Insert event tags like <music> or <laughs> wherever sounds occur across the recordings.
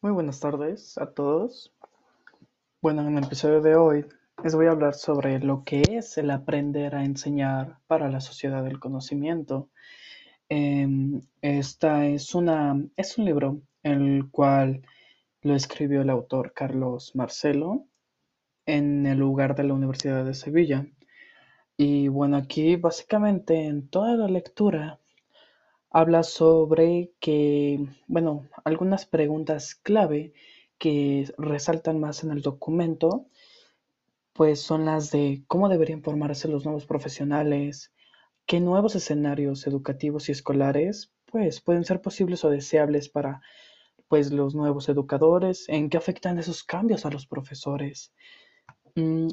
Muy buenas tardes a todos. Bueno, en el episodio de hoy les voy a hablar sobre lo que es el aprender a enseñar para la sociedad del conocimiento. Em, esta es una es un libro el cual lo escribió el autor Carlos Marcelo en el lugar de la Universidad de Sevilla. Y bueno, aquí básicamente en toda la lectura habla sobre que, bueno, algunas preguntas clave que resaltan más en el documento, pues son las de cómo deberían formarse los nuevos profesionales, qué nuevos escenarios educativos y escolares, pues pueden ser posibles o deseables para pues los nuevos educadores, en qué afectan esos cambios a los profesores. Mm,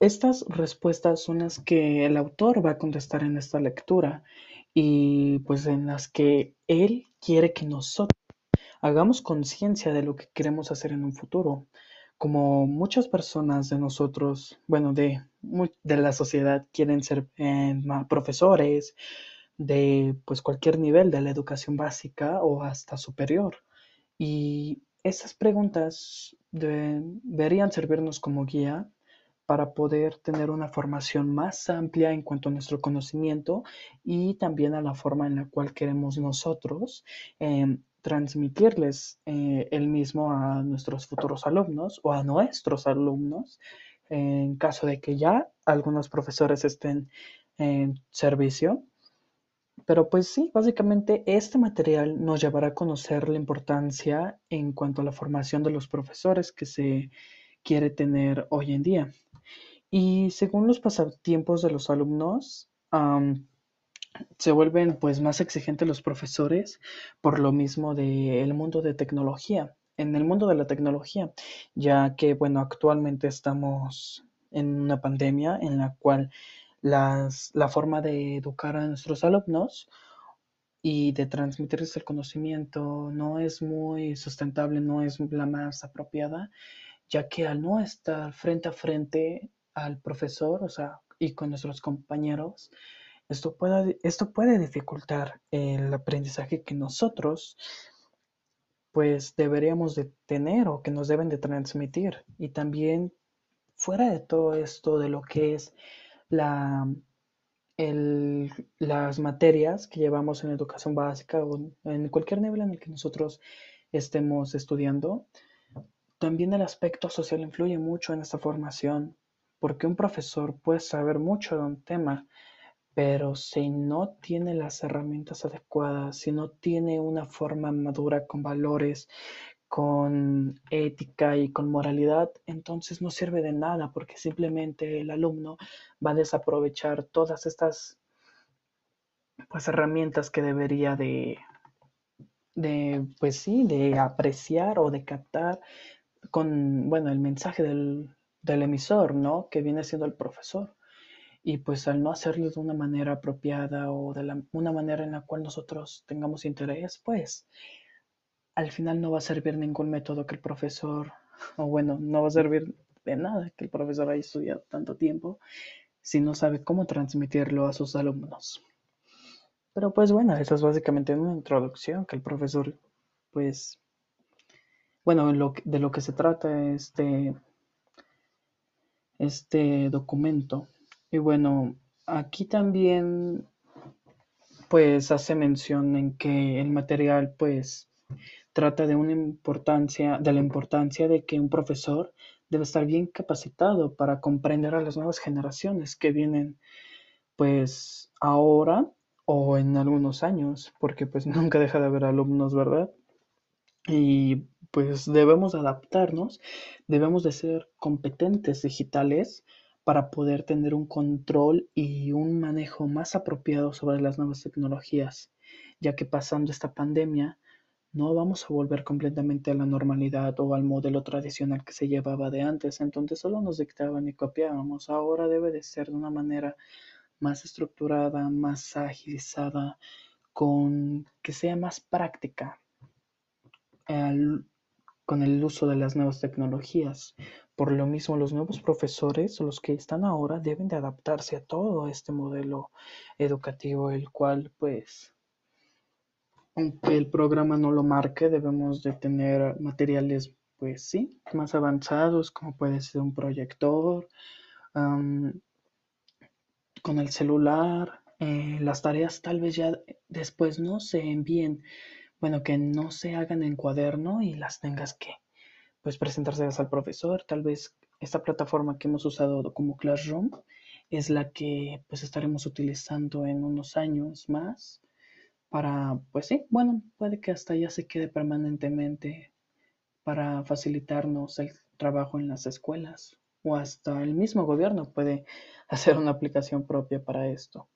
estas respuestas son las que el autor va a contestar en esta lectura y pues en las que él quiere que nosotros hagamos conciencia de lo que queremos hacer en un futuro. Como muchas personas de nosotros, bueno, de, de la sociedad quieren ser eh, profesores de pues cualquier nivel de la educación básica o hasta superior. Y esas preguntas deberían servirnos como guía para poder tener una formación más amplia en cuanto a nuestro conocimiento y también a la forma en la cual queremos nosotros em, transmitirles eh, el mismo a nuestros futuros alumnos o a nuestros alumnos en caso de que ya algunos profesores estén en servicio. Pero pues sí, básicamente este material nos llevará a conocer la importancia en cuanto a la formación de los profesores que se quiere tener hoy en día. Y según los pasatiempos de los alumnos, se vuelven pues más exigentes los profesores por lo mismo del mundo de tecnología, en el mundo de la tecnología, ya que bueno, actualmente estamos en una pandemia en la cual las, la forma de educar a nuestros alumnos y de transmitirles el conocimiento no es muy sustentable, no es la más apropiada, ya que al no estar frente a frente al profesor, o sea, y con nuestros compañeros, esto puede, esto puede dificultar el aprendizaje que nosotros pues deberíamos de tener o que nos deben de transmitir. Y también fuera de todo esto de lo que es la, el, las materias que llevamos en educación básica o en cualquier nivel en el que nosotros estemos estudiando, también el aspecto social influye mucho en esta formación porque un profesor puede saber mucho de un tema, pero si no tiene las herramientas adecuadas, si no tiene una forma madura con valores, con ética y con moralidad, entonces no sirve de nada porque simplemente el alumno va a desaprovechar todas estas pues herramientas que debería de de pues sí, de apreciar o de captar con bueno, el mensaje del del emisor, ¿no? Que viene siendo el profesor. Y pues al no hacerlo de una manera apropiada o de una manera en la cual nosotros tengamos interés, pues al final no va a servir ningún método que el profesor, <laughs> o bueno, no va a servir de nada que el profesor haya estudiado tanto tiempo si no sabe cómo transmitirlo a sus alumnos. Pero pues bueno, eso es básicamente una introducción que el profesor, pues, bueno, de lo que se trata es de este documento. Y bueno, aquí también pues hace mención en que el material pues trata de una importancia, de la importancia de que un profesor debe estar bien capacitado para comprender a las nuevas generaciones que vienen pues ahora o en algunos años, porque pues <laughs> nunca deja de haber alumnos, ¿verdad? Y pues debemos adaptarnos, debemos de ser competentes digitales para poder tener un control y un manejo más apropiado sobre las nuevas tecnologías, ya que pasando esta pandemia no vamos a volver completamente a la normalidad o al modelo tradicional que se llevaba de antes, entonces solo nos dictaban y copiábamos, ahora debe de ser de una manera más estructurada, más agilizada, con que sea más práctica con el uso de las nuevas tecnologías. Por lo mismo, los nuevos profesores, los que están ahora, deben de adaptarse a todo este modelo educativo, el cual, pues, aunque el programa no lo marque, debemos de tener materiales, pues sí, más avanzados, como puede ser un proyector, con el celular, eh, las tareas tal vez ya después no se envíen, bueno, que no se hagan en cuaderno y las tengas que, pues, presentárselas al profesor. Tal vez esta plataforma que hemos usado como Classroom es la que, pues, estaremos utilizando en unos años más para, pues sí, bueno, puede que hasta ya se quede permanentemente para facilitarnos el trabajo en las escuelas o hasta el mismo gobierno puede <laughs> hacer una aplicación propia para esto.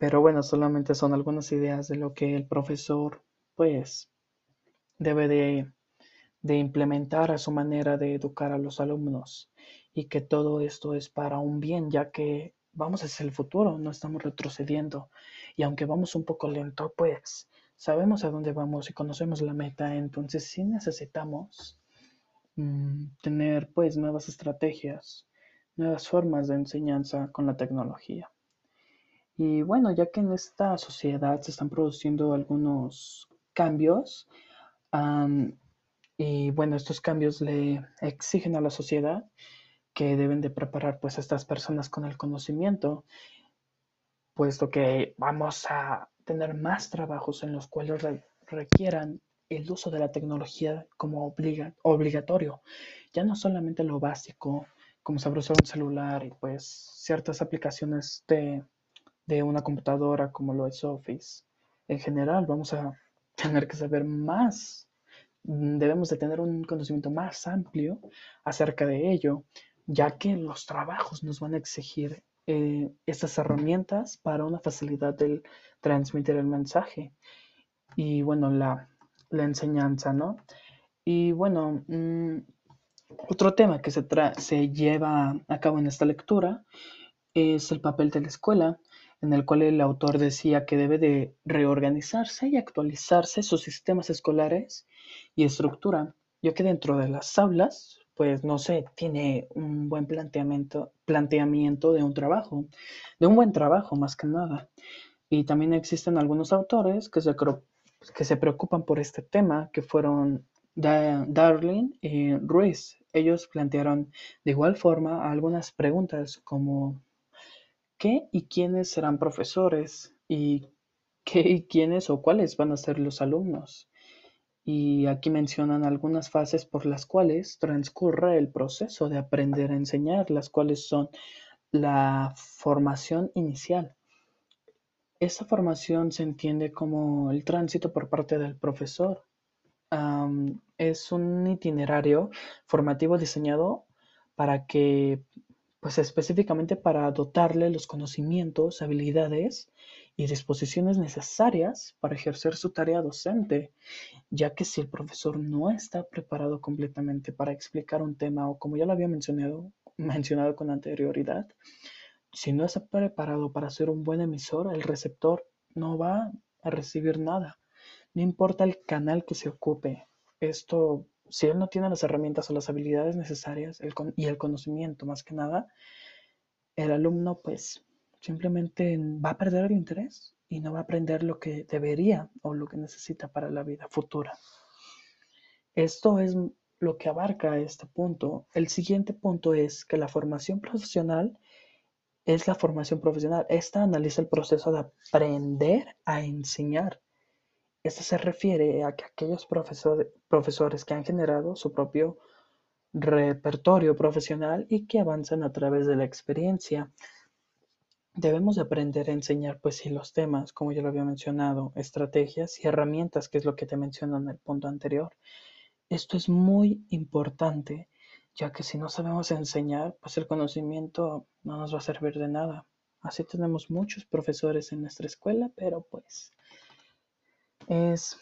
Pero bueno, solamente son algunas ideas de lo que el profesor pues debe de, de implementar a su manera de educar a los alumnos y que todo esto es para un bien, ya que vamos hacia el futuro, no estamos retrocediendo. Y aunque vamos un poco lento, pues sabemos a dónde vamos y conocemos la meta, entonces sí necesitamos mm, tener pues nuevas estrategias, nuevas formas de enseñanza con la tecnología. Y bueno, ya que en esta sociedad se están produciendo algunos cambios, y bueno, estos cambios le exigen a la sociedad que deben de preparar pues a estas personas con el conocimiento, puesto que vamos a tener más trabajos en los cuales requieran el uso de la tecnología como obligatorio, ya no solamente lo básico, como saber usar un celular y pues ciertas aplicaciones de de una computadora como lo es Office. En general, vamos a <laughs> tener que saber más, mm, debemos de tener un conocimiento más amplio acerca de ello, ya que los trabajos nos van a exigir eh, estas herramientas para una facilidad del transmitir el mensaje y bueno, la, enseñanza, ¿no? Y bueno, mm, otro tema que se, se lleva a cabo en esta lectura es el papel de la escuela en el cual el autor decía que debe de reorganizarse y actualizarse sus sistemas escolares y estructura, ya que dentro de las aulas, pues no sé, tiene un buen planteamiento, planteamiento de un trabajo, de un buen trabajo más que nada. Y también existen algunos autores que se, que se preocupan por este tema, que fueron Darling y Ruiz. Ellos plantearon de igual forma algunas preguntas como qué y quiénes serán profesores y qué y quiénes o cuáles van a ser los alumnos. Y aquí mencionan algunas fases por las cuales transcurre el proceso de aprender a enseñar, las cuales son la formación inicial. Esa formación se entiende como el tránsito por parte del profesor. es un itinerario formativo diseñado para que pues específicamente para dotarle los conocimientos, habilidades y disposiciones necesarias para ejercer su tarea docente, ya que si el profesor no está preparado completamente para explicar un tema o como ya lo había mencionado, mencionado con anterioridad, si no está preparado para ser un buen emisor, el receptor no va a recibir nada. No importa el canal que se ocupe. Esto si él no tiene las herramientas o las habilidades necesarias y el conocimiento más que nada, el alumno pues simplemente va a perder el interés y no va a aprender lo que debería o lo que necesita para la vida futura. Esto es lo que abarca este punto. El siguiente punto es que la formación profesional es la formación profesional. Esta analiza el proceso de aprender a enseñar esto se refiere a que aquellos profesores que han generado su propio repertorio profesional y que avanzan a través de la experiencia. Debemos de aprender a enseñar, pues sí, los temas, como ya lo había mencionado, estrategias y herramientas, que es lo que te menciono en el punto anterior. Esto es muy importante, ya que si no sabemos enseñar, pues el conocimiento no nos va a servir de nada. Así tenemos muchos profesores en nuestra escuela, pero pues es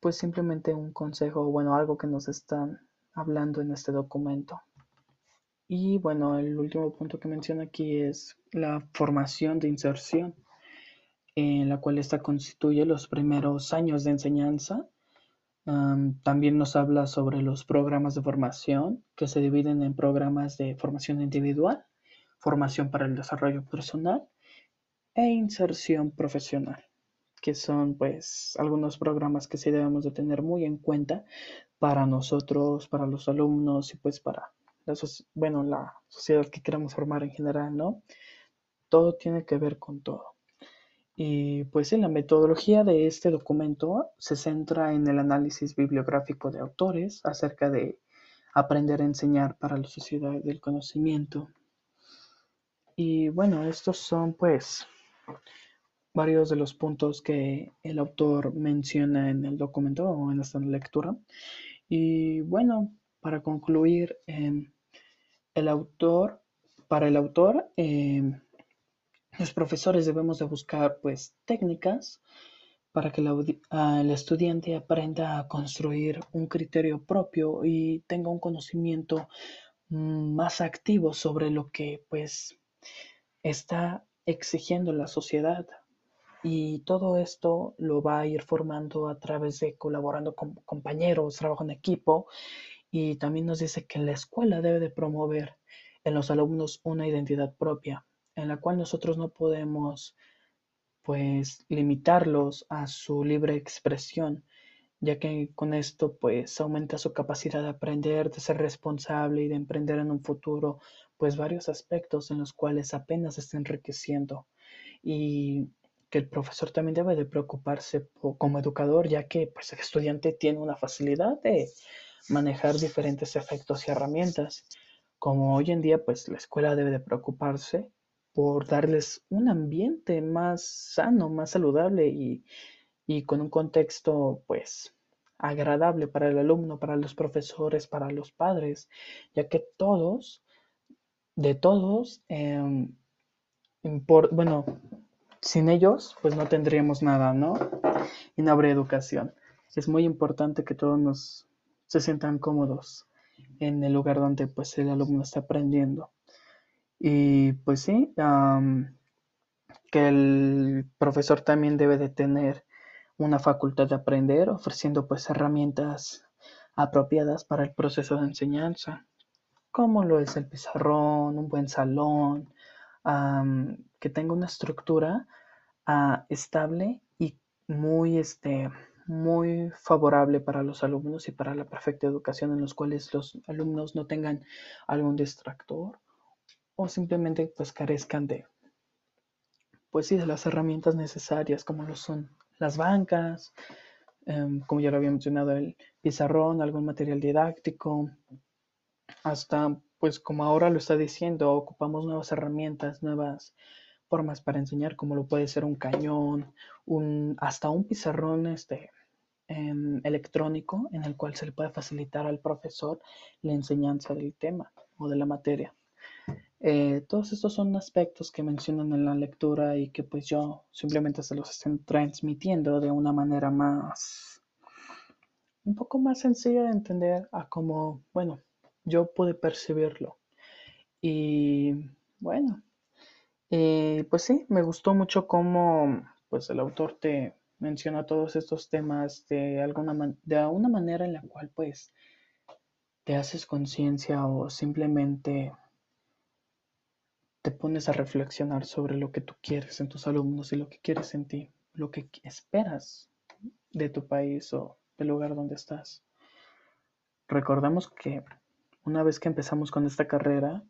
pues simplemente un consejo, bueno, algo que nos están hablando en este documento. Y bueno, el último punto que menciona aquí es la formación de inserción, en la cual esta constituye los primeros años de enseñanza. también nos habla sobre los programas de formación, que se dividen en programas de formación individual, formación para el desarrollo personal e inserción profesional que son pues algunos programas que sí debemos de tener muy en cuenta para nosotros, para los alumnos y pues para la, bueno, la sociedad que queremos formar en general, ¿no? Todo tiene que ver con todo. Y pues en la metodología de este documento se centra en el análisis bibliográfico de autores acerca de aprender a enseñar para la sociedad del conocimiento. Y bueno, estos son pues varios de los puntos que el autor menciona en el documento o en esta lectura. Y bueno, para concluir, em, el autor, para el autor, em, los profesores debemos de buscar pues técnicas para que ah, el estudiante aprenda a construir un criterio propio y tenga un conocimiento mm, más activo sobre lo que pues está exigiendo la sociedad. Y todo esto lo va a ir formando a través de colaborando con compañeros, trabajo en equipo. Y también nos dice que la escuela debe de promover en los alumnos una identidad propia en la cual nosotros no podemos pues limitarlos a su libre expresión, ya que con esto pues aumenta su capacidad de aprender, de ser responsable y de emprender en un futuro pues varios aspectos en los cuales apenas está enriqueciendo y que el profesor también debe de preocuparse como educador ya que pues el estudiante tiene una facilidad de manejar diferentes efectos y herramientas. Como hoy en día pues la escuela debe de preocuparse por darles un ambiente más sano, más saludable y, con un contexto pues agradable para el alumno, para los profesores, para los padres, ya que todos, de todos, em, bueno, sin ellos pues no tendríamos nada, ¿no? Y no habría educación. Es muy importante que todos nos se sientan cómodos en el lugar donde pues el alumno está aprendiendo. Y pues sí, que el profesor también debe de tener una facultad de aprender, ofreciendo pues herramientas apropiadas para el proceso de enseñanza, como lo es el pizarrón, un buen salón, que tenga una estructura ah, estable y muy, este, muy favorable para los alumnos y para la perfecta educación en los cuales los alumnos no tengan algún distractor o simplemente pues carezcan de, pues sí, de las herramientas necesarias como lo son las bancas, em, como ya lo había mencionado, el pizarrón, algún material didáctico, hasta pues como ahora lo está diciendo, ocupamos nuevas herramientas, nuevas formas para enseñar, como lo puede ser un cañón, un, hasta un pizarrón este, em, electrónico en el cual se le puede facilitar al profesor la enseñanza del tema o de la materia. Eh, todos estos son aspectos que mencionan en la lectura y que pues yo simplemente se los estoy transmitiendo de una manera más, un poco más sencilla de entender a cómo, bueno, yo pude percibirlo. Y bueno, eh, pues sí, me gustó mucho cómo pues el autor te menciona todos estos temas de alguna de una manera en la cual pues te haces conciencia o simplemente te pones a reflexionar sobre lo que tú quieres en tus alumnos y lo que quieres en ti, lo que esperas de tu país o del lugar donde estás. Recordemos que una vez que empezamos con esta carrera,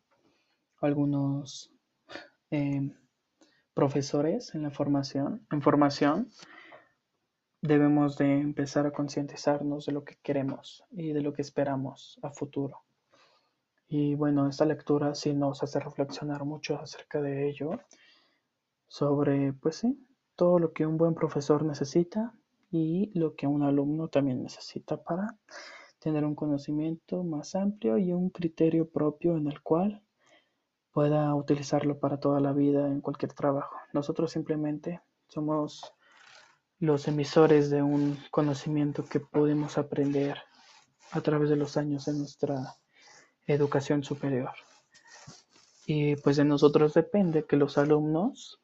algunos em, profesores en la formación, en formación, debemos de empezar a concientizarnos de lo que queremos y de lo que esperamos a futuro. Y bueno, esta lectura sí nos hace reflexionar mucho acerca de ello, sobre, pues sí, todo lo que un buen profesor necesita y lo que un alumno también necesita para tener un conocimiento más amplio y un criterio propio en el cual pueda utilizarlo para toda la vida en cualquier trabajo. Nosotros simplemente somos los emisores de un conocimiento que podemos aprender a través de los años en nuestra educación superior. Y pues de nosotros depende que los alumnos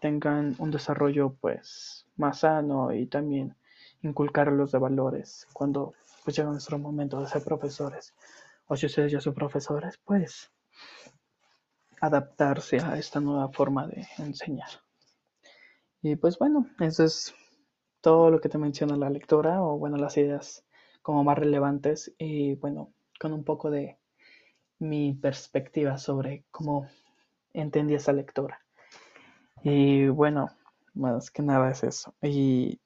tengan un desarrollo pues más sano y también inculcar los de valores cuando pues llega nuestro momento de ser profesores. O si ustedes ya son profesores, pues adaptarse a esta nueva forma de enseñar. Y pues bueno, eso es todo lo que te menciona la lectura o bueno, las ideas como más relevantes y bueno, con un poco de mi perspectiva sobre cómo entendí esa lectura. Y bueno, más que nada es eso. Y,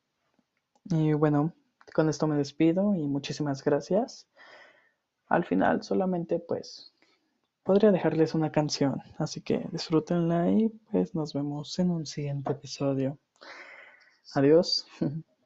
y bueno, con esto me despido y muchísimas gracias. Al final solamente pues podría dejarles una canción, así que disfrútenla y pues nos vemos en un siguiente episodio. Adiós. <laughs>